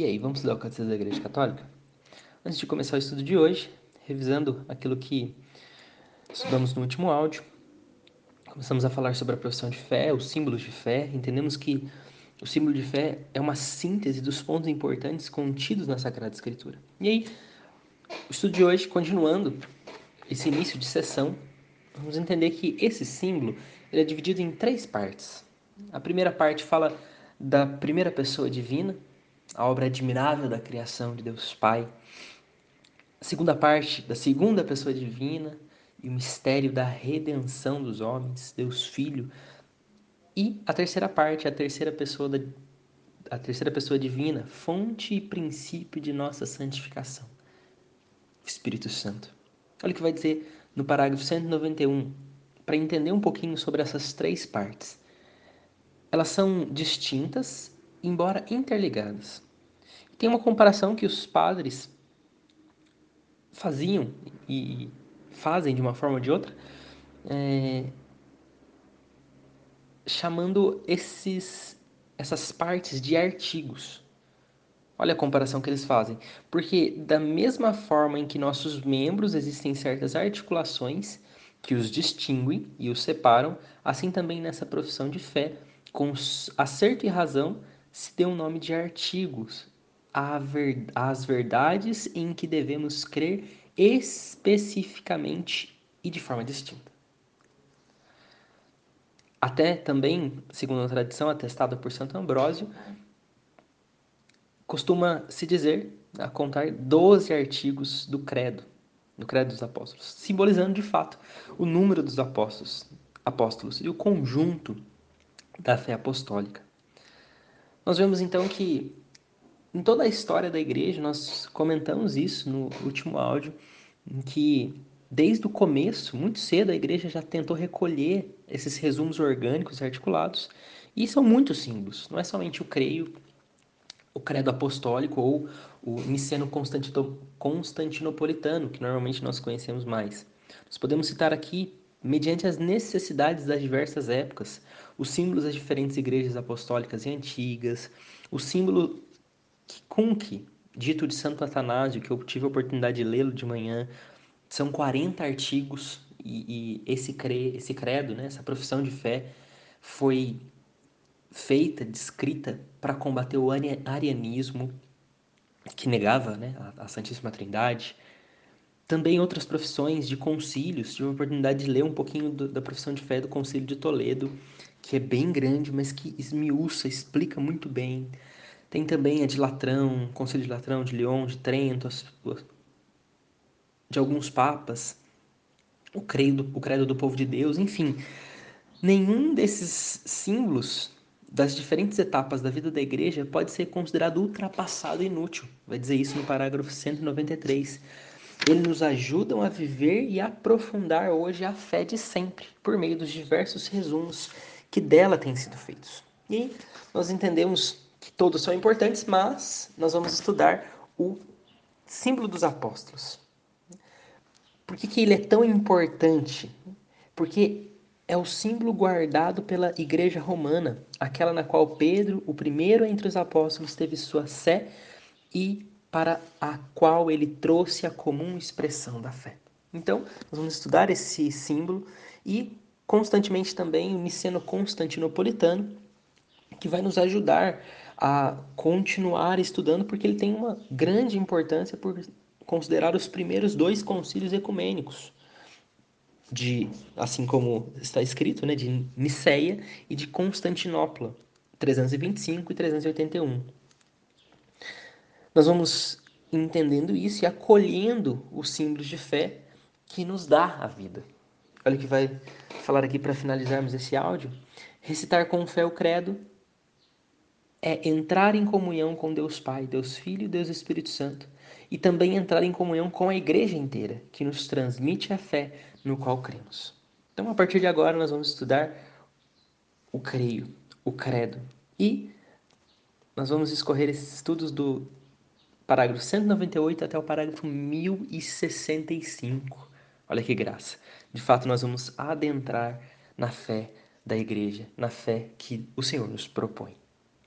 E aí, vamos estudar o Catecismo da Igreja Católica? Antes de começar o estudo de hoje, revisando aquilo que estudamos no último áudio, começamos a falar sobre a profissão de fé, os símbolos de fé, entendemos que o símbolo de fé é uma síntese dos pontos importantes contidos na Sagrada Escritura. E aí, o estudo de hoje, continuando esse início de sessão, vamos entender que esse símbolo ele é dividido em três partes. A primeira parte fala da primeira pessoa divina, a obra admirável da criação de Deus Pai. A segunda parte, da segunda pessoa divina e o mistério da redenção dos homens, Deus Filho. E a terceira parte, a terceira pessoa da, a terceira pessoa divina, fonte e princípio de nossa santificação, o Espírito Santo. Olha o que vai dizer no parágrafo 191, para entender um pouquinho sobre essas três partes. Elas são distintas embora interligadas. Tem uma comparação que os padres faziam e fazem de uma forma ou de outra, é, chamando esses, essas partes de artigos. Olha a comparação que eles fazem. Porque, da mesma forma em que nossos membros existem certas articulações que os distinguem e os separam, assim também nessa profissão de fé, com acerto e razão, se deu o nome de artigos às verdades em que devemos crer especificamente e de forma distinta. Até também, segundo a tradição atestada por Santo Ambrósio, costuma se dizer, a contar 12 artigos do credo, do credo dos apóstolos, simbolizando de fato o número dos apóstolos, apóstolos e o conjunto da fé apostólica. Nós vemos então que em toda a história da igreja, nós comentamos isso no último áudio, em que desde o começo, muito cedo, a igreja já tentou recolher esses resumos orgânicos e articulados, e são muitos símbolos, não é somente o creio, o credo apostólico ou o niceno constantinopolitano, que normalmente nós conhecemos mais. Nós podemos citar aqui mediante as necessidades das diversas épocas, os símbolos das diferentes igrejas apostólicas e antigas, o símbolo Kunke, dito de Santo Atanásio, que eu tive a oportunidade de lê-lo de manhã, são 40 artigos e, e esse, cre, esse credo, né, essa profissão de fé, foi feita, descrita para combater o arianismo, que negava né, a, a Santíssima Trindade, também outras profissões de concílios. Tive a oportunidade de ler um pouquinho do, da profissão de fé do Concílio de Toledo, que é bem grande, mas que esmiuça, explica muito bem. Tem também a de Latrão, Concílio de Latrão, de Lyon, de Trento, de alguns papas, o credo, o credo do povo de Deus, enfim. Nenhum desses símbolos das diferentes etapas da vida da igreja pode ser considerado ultrapassado e inútil. Vai dizer isso no parágrafo 193 eles nos ajudam a viver e aprofundar hoje a fé de sempre, por meio dos diversos resumos que dela têm sido feitos. E nós entendemos que todos são importantes, mas nós vamos estudar o símbolo dos apóstolos. Por que, que ele é tão importante? Porque é o símbolo guardado pela Igreja Romana, aquela na qual Pedro, o primeiro entre os apóstolos, teve sua sé e para a qual ele trouxe a comum expressão da fé. Então, nós vamos estudar esse símbolo e constantemente também o Niceno Constantinopolitano, que vai nos ajudar a continuar estudando, porque ele tem uma grande importância por considerar os primeiros dois concílios ecumênicos, de, assim como está escrito, né, de Niceia e de Constantinopla, 325 e 381 nós vamos entendendo isso e acolhendo os símbolos de fé que nos dá a vida. Olha o que vai falar aqui para finalizarmos esse áudio. Recitar com fé o credo é entrar em comunhão com Deus Pai, Deus Filho e Deus Espírito Santo, e também entrar em comunhão com a igreja inteira, que nos transmite a fé no qual cremos. Então, a partir de agora, nós vamos estudar o creio, o credo, e nós vamos escorrer esses estudos do parágrafo 198 até o parágrafo 1065. Olha que graça. De fato, nós vamos adentrar na fé da igreja, na fé que o Senhor nos propõe.